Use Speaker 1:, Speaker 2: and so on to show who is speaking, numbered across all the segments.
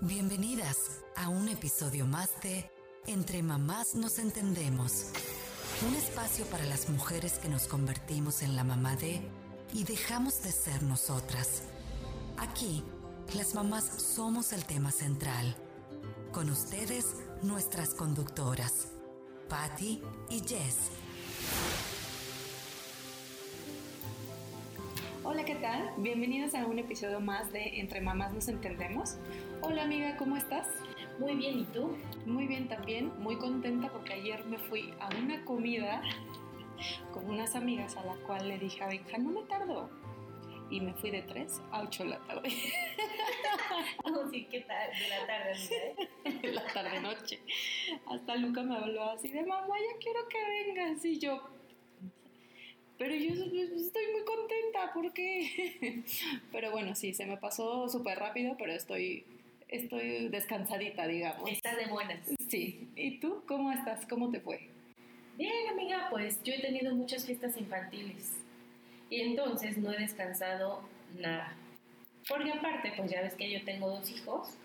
Speaker 1: Bienvenidas a un episodio más de Entre Mamás nos entendemos. Un espacio para las mujeres que nos convertimos en la mamá de y dejamos de ser nosotras. Aquí, las mamás somos el tema central. Con ustedes, nuestras conductoras, Patty y Jess.
Speaker 2: Hola, ¿qué tal? Bienvenidos a un episodio más de Entre Mamás Nos Entendemos. Hola amiga, ¿cómo estás?
Speaker 3: Muy bien, ¿y tú?
Speaker 2: Muy bien también, muy contenta porque ayer me fui a una comida con unas amigas a la cual le dije a Benja, no me tardo. Y me fui de 3 a 8 de la tarde.
Speaker 3: oh, sí, ¿qué tal? De la tarde, amiga.
Speaker 2: de la tarde noche. Hasta Luca me habló así de, mamá, ya quiero que vengas. Y yo, pero yo estoy muy contenta porque... pero bueno, sí, se me pasó súper rápido, pero estoy estoy descansadita, digamos.
Speaker 3: Estás de buenas.
Speaker 2: Sí. ¿Y tú cómo estás? ¿Cómo te fue?
Speaker 3: Bien, amiga, pues yo he tenido muchas fiestas infantiles y entonces no he descansado nada. Porque aparte, pues ya ves que yo tengo dos hijos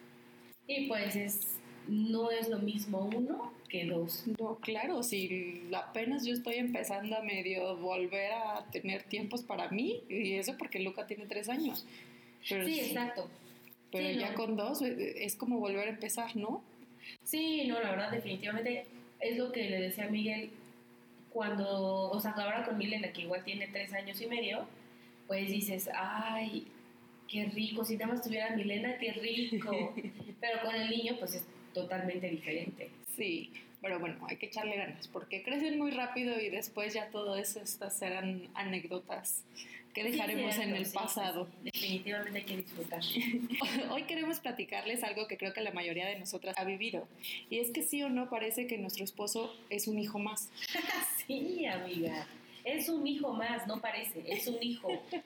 Speaker 3: y pues es no es lo mismo uno que dos.
Speaker 2: No, claro, si apenas yo estoy empezando a medio volver a tener tiempos para mí, y eso porque Luca tiene tres años.
Speaker 3: sí, exacto.
Speaker 2: Pero ya con dos eh, es como volver a empezar, ¿no?
Speaker 3: Sí, no, la verdad, definitivamente es lo que le decía a Miguel cuando, o sea, ahora con Milena, que igual tiene tres años y medio, pues dices, ay, qué rico, si nada más tuviera Milena, qué rico. Pero con el niño, pues es totalmente diferente.
Speaker 2: Sí, pero bueno, hay que echarle ganas porque crecen muy rápido y después ya todo eso, estas serán anécdotas que dejaremos en el pasado.
Speaker 3: definitivamente hay que disfrutar.
Speaker 2: Hoy queremos platicarles algo que creo que la mayoría de nosotras ha vivido y es que sí o no parece que nuestro esposo es un hijo más.
Speaker 3: sí, amiga. Es un hijo más, no parece, es un hijo.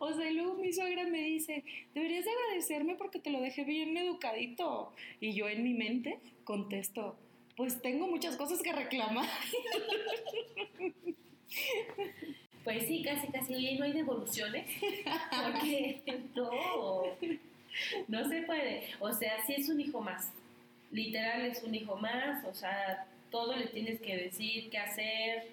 Speaker 2: O sea, luego mi suegra me dice, deberías agradecerme porque te lo dejé bien educadito. Y yo en mi mente contesto, pues tengo muchas cosas que reclamar.
Speaker 3: Pues sí, casi, casi. Y no hay devoluciones. Porque no, no se puede. O sea, si es un hijo más. Literal es un hijo más. O sea, todo le tienes que decir, qué hacer.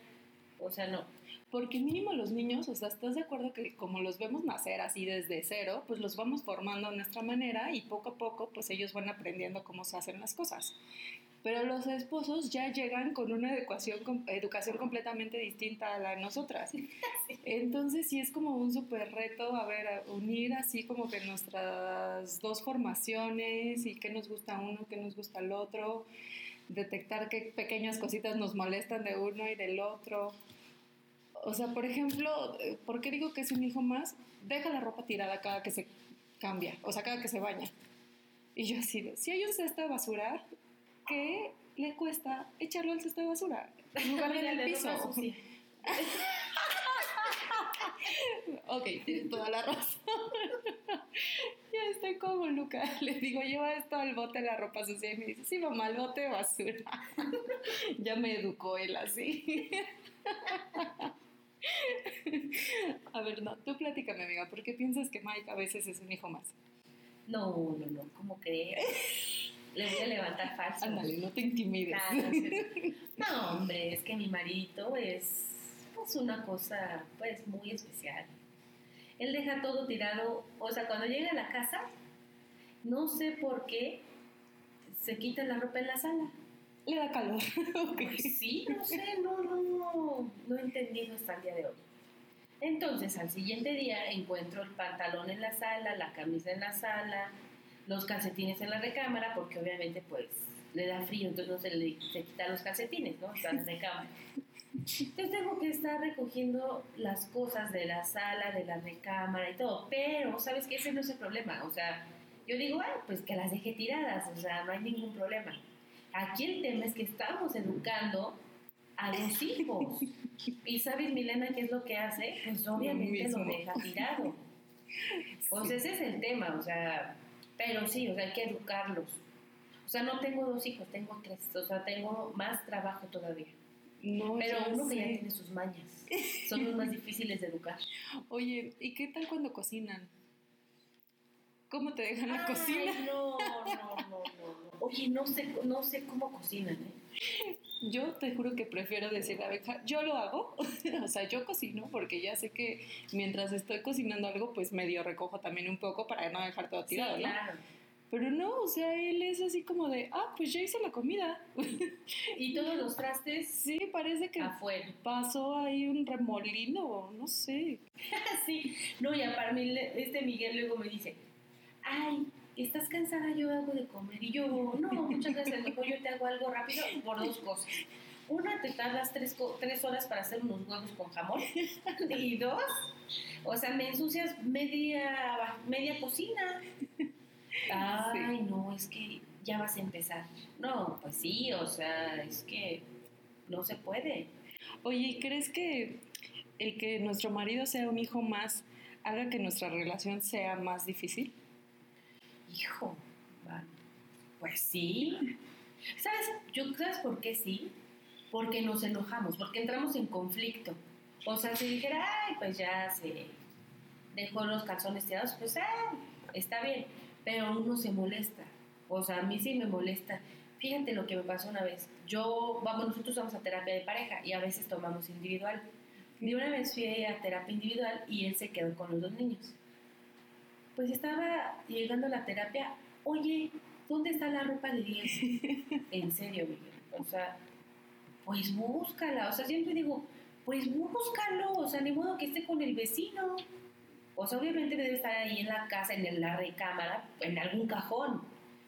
Speaker 3: O sea, no.
Speaker 2: Porque mínimo los niños, o sea, ¿estás de acuerdo que como los vemos nacer así desde cero, pues los vamos formando a nuestra manera y poco a poco pues ellos van aprendiendo cómo se hacen las cosas? Pero los esposos ya llegan con una educación, educación completamente distinta a la de nosotras. Entonces sí es como un súper reto, a ver, unir así como que nuestras dos formaciones y qué nos gusta uno, qué nos gusta el otro, detectar qué pequeñas cositas nos molestan de uno y del otro. O sea, por ejemplo, eh, ¿por qué digo que es un hijo más? Deja la ropa tirada cada que se cambia, o sea, cada que se baña. Y yo así, si hay un cesto de basura, ¿qué le cuesta echarlo al cesto de basura en lugar de en el piso? ok, tienes toda la razón. ya estoy como Luca. Le digo, lleva esto al bote de la ropa sucia y me dice, sí, mamá, al bote de basura. ya me educó él así. a ver, no, tú platícame, amiga, ¿por qué piensas que Mike a veces es un hijo más?
Speaker 3: No, no, no, ¿cómo crees? Le voy a levantar falso.
Speaker 2: Ándale, no te intimides.
Speaker 3: no, hombre, es que mi marito es pues, una cosa, pues, muy especial. Él deja todo tirado, o sea, cuando llega a la casa, no sé por qué se quita la ropa en la sala
Speaker 2: le da calor.
Speaker 3: Pues sí, no sé, no, no, no he entendido hasta el día de hoy. Entonces, al siguiente día encuentro el pantalón en la sala, la camisa en la sala, los calcetines en la recámara, porque obviamente pues le da frío, entonces no se le se quita los calcetines, ¿no? Están en la recámara. Entonces tengo que estar recogiendo las cosas de la sala, de la recámara y todo, pero sabes que ese no es el problema, o sea, yo digo, ay, pues que las deje tiradas, o sea, no hay ningún problema. Aquí el tema es que estamos educando a los hijos. Y sabes, Milena, qué es lo que hace? Pues obviamente lo, deja tirado. Pues ese es el tema, o sea, pero sí, o sea, hay que educarlos. O sea, no tengo dos hijos, tengo tres, o sea, tengo más trabajo todavía. No, pero uno que ya tiene sus mañas, son los más difíciles de educar.
Speaker 2: Oye, ¿y qué tal cuando cocinan? cómo te dejan la
Speaker 3: Ay,
Speaker 2: cocina.
Speaker 3: No, no, no, no, no. Oye, no sé, no sé cómo cocinan, ¿eh?
Speaker 2: Yo te juro que prefiero decir, abeja, yo lo hago, o sea, yo cocino porque ya sé que mientras estoy cocinando algo, pues medio recojo también un poco para no dejar todo tirado,
Speaker 3: sí,
Speaker 2: ¿no?
Speaker 3: claro.
Speaker 2: Pero no, o sea, él es así como de, ah, pues ya hice la comida.
Speaker 3: Y todos los trastes
Speaker 2: Sí, parece que
Speaker 3: afuera.
Speaker 2: pasó ahí un remolino, no sé.
Speaker 3: sí. No, y para mí este Miguel luego me dice, ay, ¿estás cansada? Yo hago de comer. Y yo, no, muchas gracias, mejor yo te hago algo rápido por dos cosas. Una, te tardas tres, co- tres horas para hacer unos huevos con jamón. Y dos, o sea, me ensucias media, media cocina. Ay, no, es que ya vas a empezar. No, pues sí, o sea, es que no se puede.
Speaker 2: Oye, ¿y ¿crees que el que nuestro marido sea un hijo más haga que nuestra relación sea más difícil?
Speaker 3: Hijo, pues sí. ¿Sabes? Yo, ¿Sabes por qué sí? Porque nos enojamos, porque entramos en conflicto. O sea, si dijera, ay, pues ya se dejó los calzones tirados, pues ah, está bien. Pero uno se molesta. O sea, a mí sí me molesta. Fíjate lo que me pasó una vez. Yo, vamos, nosotros vamos a terapia de pareja y a veces tomamos individual. De una vez fui a terapia individual y él se quedó con los dos niños. Pues estaba llegando a la terapia, oye, ¿dónde está la ropa de 10? en serio, Miguel. O sea, pues búscala. O sea, siempre digo, pues búscalo. O sea, ni modo que esté con el vecino. O sea, obviamente debe estar ahí en la casa, en la recámara, en algún cajón.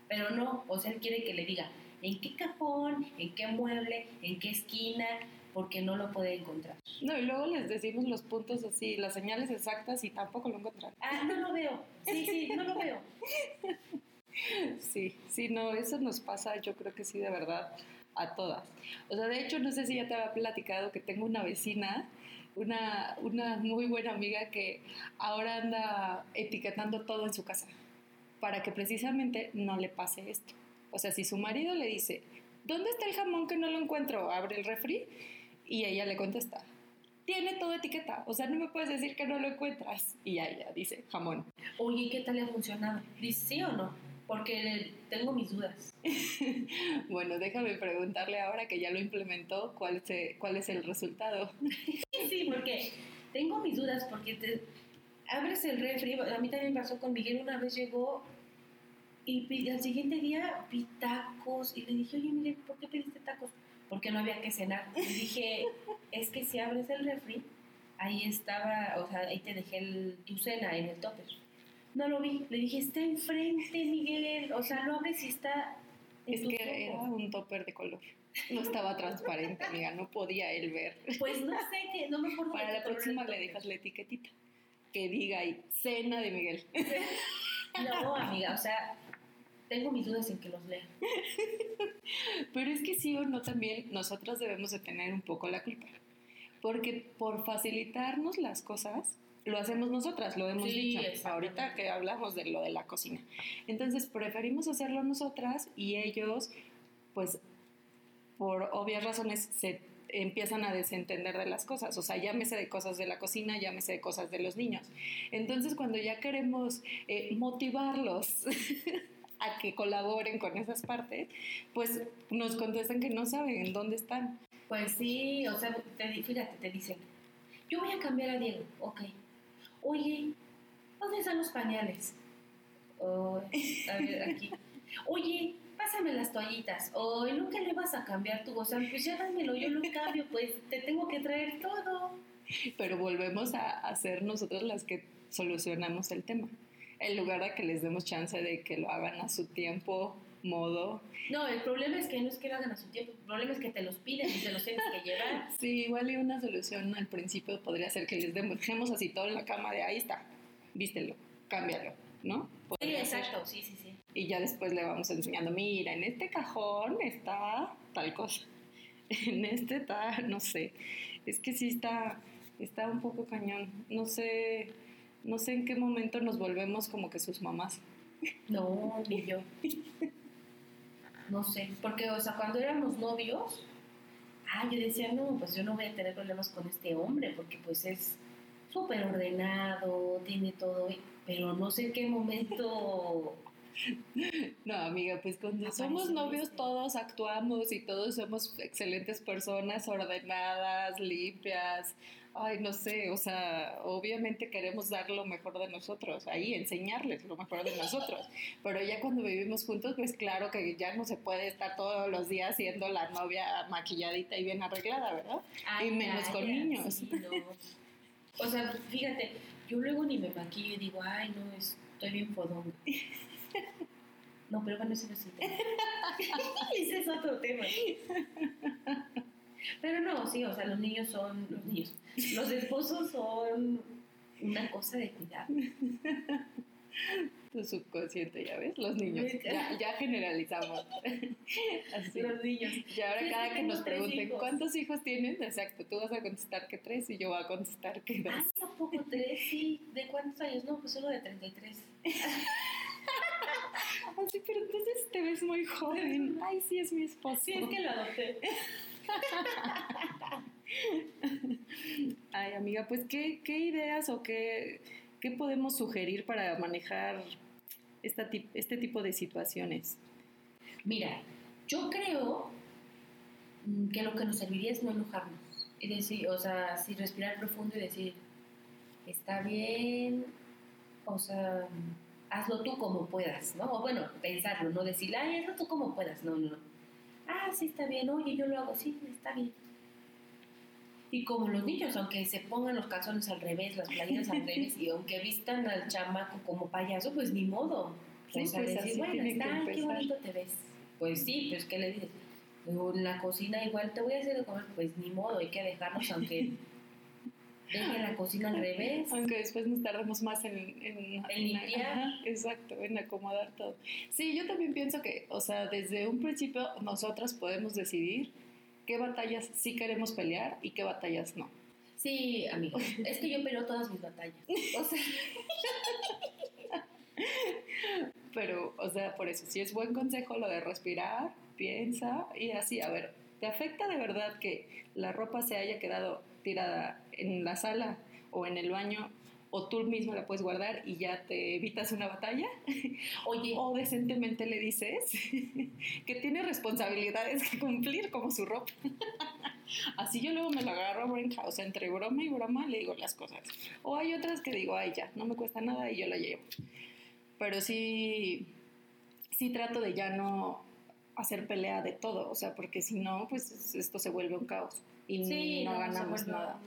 Speaker 3: Pero no, o sea, él quiere que le diga en qué cajón, en qué mueble, en qué esquina, porque no lo puede encontrar.
Speaker 2: No, y luego les decimos los puntos así, las señales exactas y tampoco lo encuentran.
Speaker 3: Ah, no lo veo. Sí, sí, no lo veo.
Speaker 2: Sí, sí, no, eso nos pasa, yo creo que sí, de verdad, a todas. O sea, de hecho, no sé si ya te había platicado que tengo una vecina, una, una muy buena amiga que ahora anda etiquetando todo en su casa para que precisamente no le pase esto. O sea, si su marido le dice, ¿dónde está el jamón que no lo encuentro? Abre el refri y ella le contesta, tiene todo etiqueta, o sea, no me puedes decir que no lo encuentras. Y ya ella dice, jamón.
Speaker 3: Oye, ¿qué tal le ha funcionado? ¿Dice sí o no? Porque tengo mis dudas.
Speaker 2: Bueno, déjame preguntarle ahora que ya lo implementó, ¿cuál, se, cuál es el resultado?
Speaker 3: Sí, porque tengo mis dudas, porque te abres el refri, a mí también pasó con Miguel, una vez llegó y al siguiente día vi tacos y le dije, oye Miguel, ¿por qué pediste tacos? Porque no había que cenar. Y dije, es que si abres el refri, ahí estaba, o sea, ahí te dejé el, tu cena en el topper. No lo vi, le dije, está enfrente Miguel, o sea, lo abres y está... en
Speaker 2: Es que era
Speaker 3: ojos".
Speaker 2: un topper de color. No estaba transparente, amiga, no podía él ver.
Speaker 3: Pues no sé, que no me acuerdo.
Speaker 2: Para la próxima le dejas la etiquetita que diga ahí, cena de Miguel.
Speaker 3: No, amiga, o sea, tengo mis dudas en que los lea.
Speaker 2: Pero es que sí o no también nosotros debemos de tener un poco la culpa. Porque por facilitarnos las cosas, lo hacemos nosotras, lo hemos
Speaker 3: Sí,
Speaker 2: dicho ahorita que hablamos de lo de la cocina. Entonces preferimos hacerlo nosotras y ellos, pues, por obvias razones, se empiezan a desentender de las cosas. O sea, llámese de cosas de la cocina, llámese de cosas de los niños. Entonces, cuando ya queremos eh, motivarlos a que colaboren con esas partes, pues nos contestan que no saben en dónde están.
Speaker 3: Pues sí, o sea, te, fíjate, te dicen, yo voy a cambiar a Diego, ok. Oye, ¿dónde están los pañales? O, a ver, aquí. Oye, pásame las toallitas. O nunca le vas a cambiar tu, sea, pues ya dámelo, yo lo cambio, pues te tengo que traer todo.
Speaker 2: Pero volvemos a, a ser nosotros las que solucionamos el tema. En lugar de que les demos chance de que lo hagan a su tiempo, modo.
Speaker 3: No, el problema es que no es que lo hagan a su tiempo, el problema es que te los piden y te los tienes que llevar.
Speaker 2: Sí, igual y una solución al principio podría ser que les demos- dejemos así todo en la cama de ahí está, vístelo, cámbialo, ¿no?
Speaker 3: Sí,
Speaker 2: ser.
Speaker 3: exacto, sí, sí, sí.
Speaker 2: Y ya después le vamos enseñando, mira, en este cajón está tal cosa, en este está, no sé, es que sí está, está un poco cañón, no sé, no sé en qué momento nos volvemos como que sus mamás.
Speaker 3: No, ni yo. No sé, porque, o sea, cuando éramos novios, ah, yo decía, no, pues yo no voy a tener problemas con este hombre, porque pues es súper ordenado, tiene todo. pero no sé en qué momento
Speaker 2: No, amiga, pues cuando somos novios todos actuamos y todos somos excelentes personas, ordenadas, limpias. Ay, no sé, o sea, obviamente queremos dar lo mejor de nosotros, ahí enseñarles lo mejor de nosotros. Pero ya cuando vivimos juntos, pues claro que ya no se puede estar todos los días siendo la novia maquilladita y bien arreglada, ¿verdad? y menos con niños.
Speaker 3: O sea, fíjate, yo luego ni me maquillo y digo, ay, no, estoy bien fodón. No, pero bueno, ese no es tema. ese es otro tema. Pero no, sí, o sea, los niños son los niños. Los esposos son una cosa de cuidado.
Speaker 2: Tu subconsciente, ya ves, los niños. Ya, generalizamos.
Speaker 3: Así. Los niños.
Speaker 2: Y ahora cada que nos pregunten cuántos hijos tienen, exacto, tú vas a contestar que tres y yo voy a contestar que dos.
Speaker 3: Ah, poco tres, sí. ¿De cuántos años? No, pues solo de 33.
Speaker 2: Así, pero entonces te ves muy joven. Ay, sí, es mi esposo.
Speaker 3: Sí, es que lo adopté.
Speaker 2: Ay, amiga, pues, ¿qué, qué ideas o qué, qué, podemos sugerir para manejar esta, este tipo de situaciones?
Speaker 3: Mira, yo creo que lo que nos serviría es no enojarnos. Y decir, o sea, si respirar profundo y decir, está bien, o sea, hazlo tú como puedas, ¿no? O bueno, pensarlo, no decir, ay, hazlo tú como puedas, no, no. Ah, sí, está bien, oye, yo lo hago, sí, está bien. Y como los niños, aunque se pongan los calzones al revés, las playeras al revés, y aunque vistan al chamaco como payaso, pues ni modo. Sí, o sea, pues decir, bueno, está, qué bonito te ves. Pues sí, pues ¿qué le dices? En la cocina igual te voy a hacer de comer, pues ni modo, hay que dejarnos aunque deje la cocina al revés.
Speaker 2: Aunque después nos tardemos más en, en,
Speaker 3: limpiar.
Speaker 2: exacto, en acomodar todo. Sí, yo también pienso que, o sea, desde un principio nosotras podemos decidir qué batallas sí queremos pelear y qué batallas no.
Speaker 3: Sí, amigo, es que yo peleo todas mis batallas. O sea...
Speaker 2: Pero, o sea, por eso, si es buen consejo lo de respirar, piensa y así, a ver, ¿te afecta de verdad que la ropa se haya quedado tirada en la sala o en el baño o tú mismo la puedes guardar y ya te evitas una batalla.
Speaker 3: Oye.
Speaker 2: O decentemente le dices que tiene responsabilidades que cumplir como su ropa. Así yo luego me lo agarro a o sea, entre broma y broma le digo las cosas. O hay otras que digo, ay, ya, no me cuesta nada y yo la llevo. Pero sí, sí trato de ya no hacer pelea de todo, o sea, porque si no, pues esto se vuelve un caos y no, ganamos nada.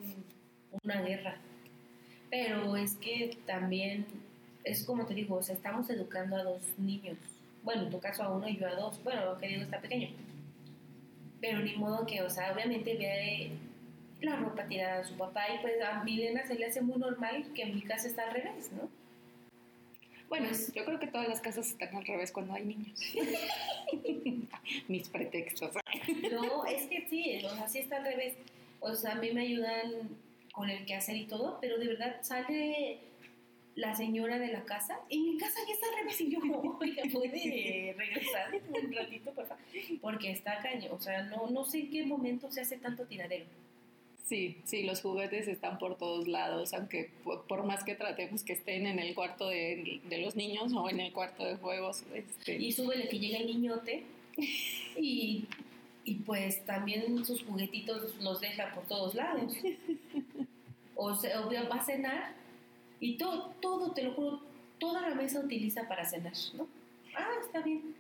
Speaker 3: Una guerra. Pero es que también, es como te digo, o sea, estamos educando a dos niños. Bueno, en tu caso a uno y yo a dos. Bueno, lo que digo está pequeño. Pero ni modo que, o sea, obviamente ve la ropa tirada a su papá y pues a mi nena se le hace muy normal que en mi casa está al revés, ¿no?
Speaker 2: Bueno, yo creo que todas las casas están al revés cuando hay niños. Mis pretextos.
Speaker 3: no, es que sí, o sea, sí está al revés. O sea, a mí me ayudan con el quehacer y todo, pero de verdad sale la señora de la casa y mi casa ya está al revés y yo, oiga, puede regresar un ratito, por favor, porque está caño. O sea, no, no sé en qué momento se hace tanto tiradero.
Speaker 2: Sí, sí, los juguetes están por todos lados, aunque por, más que tratemos que estén en el cuarto de, los niños o en el cuarto de juegos. Este...
Speaker 3: Y súbele que llega el niñote y, y pues también sus juguetitos los deja por todos lados. O, se, va a cenar y todo, todo, te lo juro, toda la mesa utiliza para cenar, ¿no? Ah, está bien.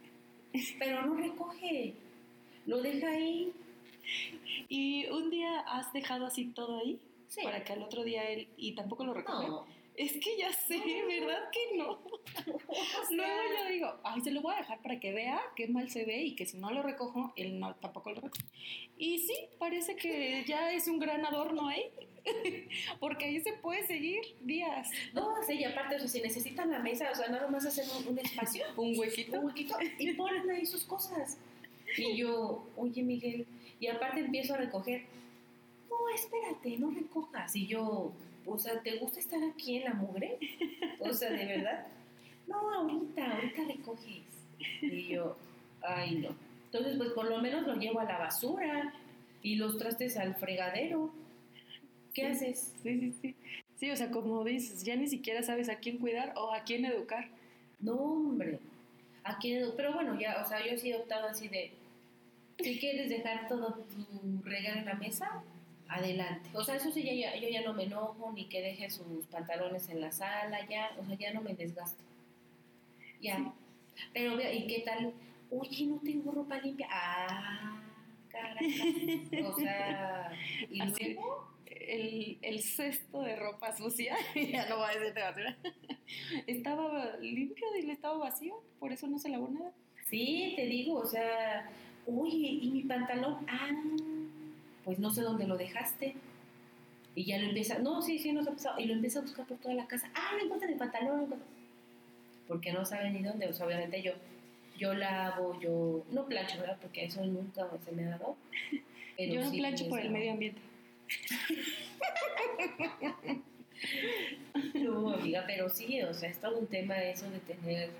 Speaker 3: Pero no recoge, lo deja ahí
Speaker 2: ¿Y un día has dejado así todo ahí? Sí. Para que al otro día él... ¿Y tampoco lo recoge? Es que ya sé, ¿verdad que no? Luego yo digo, ay, se lo voy a dejar para que vea qué mal se ve y que si no lo recojo, él no, tampoco lo recoge. Y sí, parece que ya es un gran adorno ahí, porque ahí se puede seguir días.
Speaker 3: No, sí, y aparte, o sea, si necesitan la mesa, o sea, nada más hacen un, espacio.
Speaker 2: un huequito.
Speaker 3: Un huequito y ponen ahí sus cosas. Y yo, oye, Miguel, y aparte empiezo a recoger. No, espérate, no recojas. Y yo, o sea, ¿te gusta estar aquí en la mugre? O sea, ¿de verdad? No, ahorita, ahorita recoges. Y yo, ay, no. Entonces, pues por lo menos lo llevo a la basura y los trastes al fregadero. ¿Qué haces?
Speaker 2: Sí, sí, sí. Sí, o sea, como dices, ya ni siquiera sabes a quién cuidar o a quién educar.
Speaker 3: No, hombre. ¿A quién edu- Pero bueno, ya, o sea, yo sí he optado así de, si quieres dejar todo tu regalo en la mesa, adelante. O sea, eso sí, ya, ya- yo ya no me enojo, ni que deje sus pantalones en la sala, ya, o sea, ya no me desgasto. Ya.
Speaker 2: Sí.
Speaker 3: Pero, vea, ¿y qué tal? Oye, no tengo ropa limpia. Ah, caraca. O sea, y
Speaker 2: Así-
Speaker 3: luego,
Speaker 2: El, el cesto de ropa sucia, ya no voy a decirte basura, estaba limpio y estaba vacío, por eso no se lavó nada.
Speaker 3: Sí, te digo, o sea, oye, ¿y mi pantalón? Ah, pues no sé dónde lo dejaste. Y ya lo empieza, no, sí, sí, nos ha pasado. Y lo empieza a buscar por toda la casa. Ah, no encuentra mi pantalón. no encuentra". Porque no sabe ni dónde. O sea, obviamente yo, yo lavo, yo, no plancho, ¿verdad? Porque eso nunca se me ha dado. Pero
Speaker 2: Yo no
Speaker 3: sí,
Speaker 2: plancho por el medio ambiente.
Speaker 3: No, amiga, pero sí, o sea, es todo un tema eso de tener,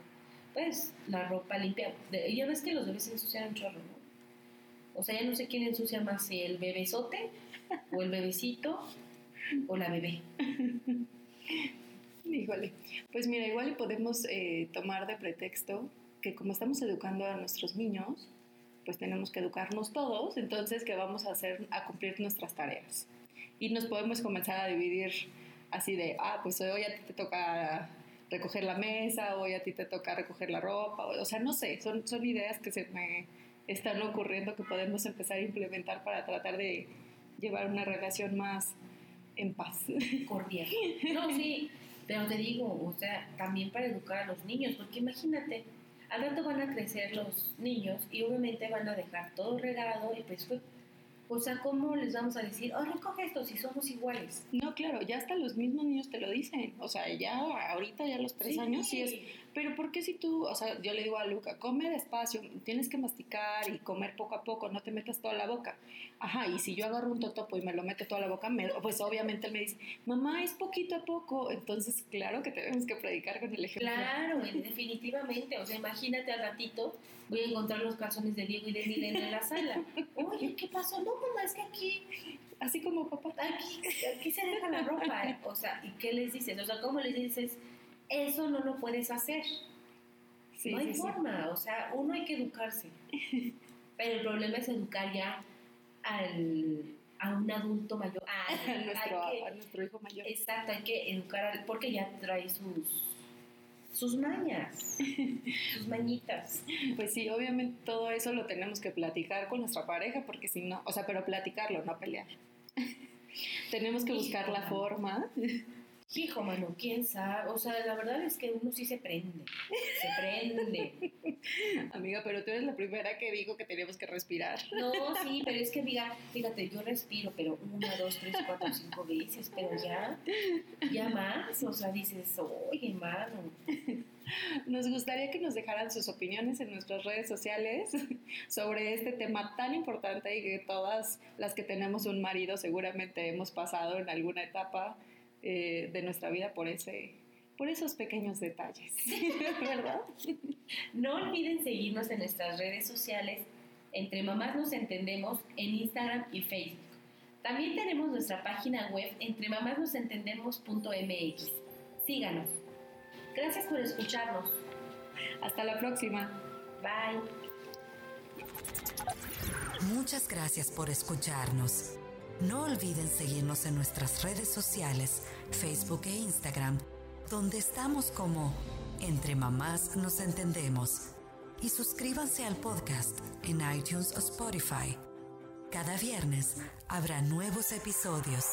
Speaker 3: pues, la ropa limpia. Ya ves que los bebés se ensucian un chorro, ¿no? O sea, ya no sé quién ensucia más, si el bebesote, o el bebecito, o la bebé.
Speaker 2: Híjole, pues mira, igual podemos eh, tomar de pretexto que como estamos educando a nuestros niños, pues tenemos que educarnos todos, entonces que vamos a hacer a cumplir nuestras tareas. Y nos podemos comenzar a dividir así de, ah, pues hoy a ti te toca recoger la mesa, hoy a ti te toca recoger la ropa, o sea, no sé, son, son ideas que se me están ocurriendo que podemos empezar a implementar para tratar de llevar una relación más en paz.
Speaker 3: cordial. No, sí, pero te digo, o sea, también para educar a los niños, porque imagínate, al rato van a crecer los niños y obviamente van a dejar todo regado y pues fue, o sea, ¿cómo les vamos a decir, oh, recoge esto si somos iguales?
Speaker 2: No, claro, ya hasta los mismos niños te lo dicen. O sea, ya ahorita, ya a los tres años, sí es. Pero ¿por qué si tú, o sea, yo le digo a Luca, come despacio, tienes que masticar y comer poco a poco, no te metas toda la boca? Ajá, y si yo agarro un totopo y me lo meto toda la boca, me- pues obviamente él me dice, mamá, es poquito a poco. Entonces, claro que tenemos que predicar con el ejemplo.
Speaker 3: Claro, definitivamente, o sea, imagínate al ratito, voy a encontrar los calzones de Diego y de Milena en la sala. Oye, ¿qué pasó? No, mamá, es que aquí
Speaker 2: Así como papá.
Speaker 3: aquí, aquí se deja la ropa. O sea, ¿y qué les dices? O sea, ¿cómo les dices? Eso no lo puedes hacer.
Speaker 2: Sí,
Speaker 3: no hay
Speaker 2: sí, sí.
Speaker 3: forma. O sea, uno hay que educarse. Pero el problema es educar ya al, a un adulto mayor. Ah,
Speaker 2: A nuestro,
Speaker 3: que-
Speaker 2: a nuestro hijo mayor.
Speaker 3: exacto, hay que educar al, porque ya trae sus, sus mañas, sus mañitas.
Speaker 2: Pues sí, obviamente todo eso lo tenemos que platicar con nuestra pareja, porque si no, o sea, pero platicarlo, no pelear. tenemos que buscar la forma.
Speaker 3: Hijo, mano, quién sabe. O sea, la verdad es que uno sí se prende. Se prende.
Speaker 2: Amiga, pero tú eres la primera que digo que tenemos que respirar.
Speaker 3: No, sí, pero es que, diga, fíjate, yo respiro, pero una, dos, tres, cuatro, cinco veces, pero ya, ya más. O sea, dices, oye, mano.
Speaker 2: Nos gustaría que nos dejaran sus opiniones en nuestras redes sociales sobre este tema tan importante y que todas las que tenemos un marido seguramente hemos pasado en alguna etapa eh, de nuestra vida por ese por esos pequeños detalles, ¿verdad?
Speaker 3: No olviden seguirnos en nuestras redes sociales. Entre Mamás Nos Entendemos en Instagram y Facebook. También tenemos nuestra página web entremamásnosentendemos.mx. Síganos. Gracias por escucharnos.
Speaker 2: Hasta la próxima.
Speaker 3: Bye.
Speaker 1: Muchas gracias por escucharnos. No olviden seguirnos en nuestras redes sociales, Facebook e Instagram, donde estamos como Entre Mamás Nos Entendemos. Y suscríbanse al podcast en iTunes o Spotify. Cada viernes habrá nuevos episodios.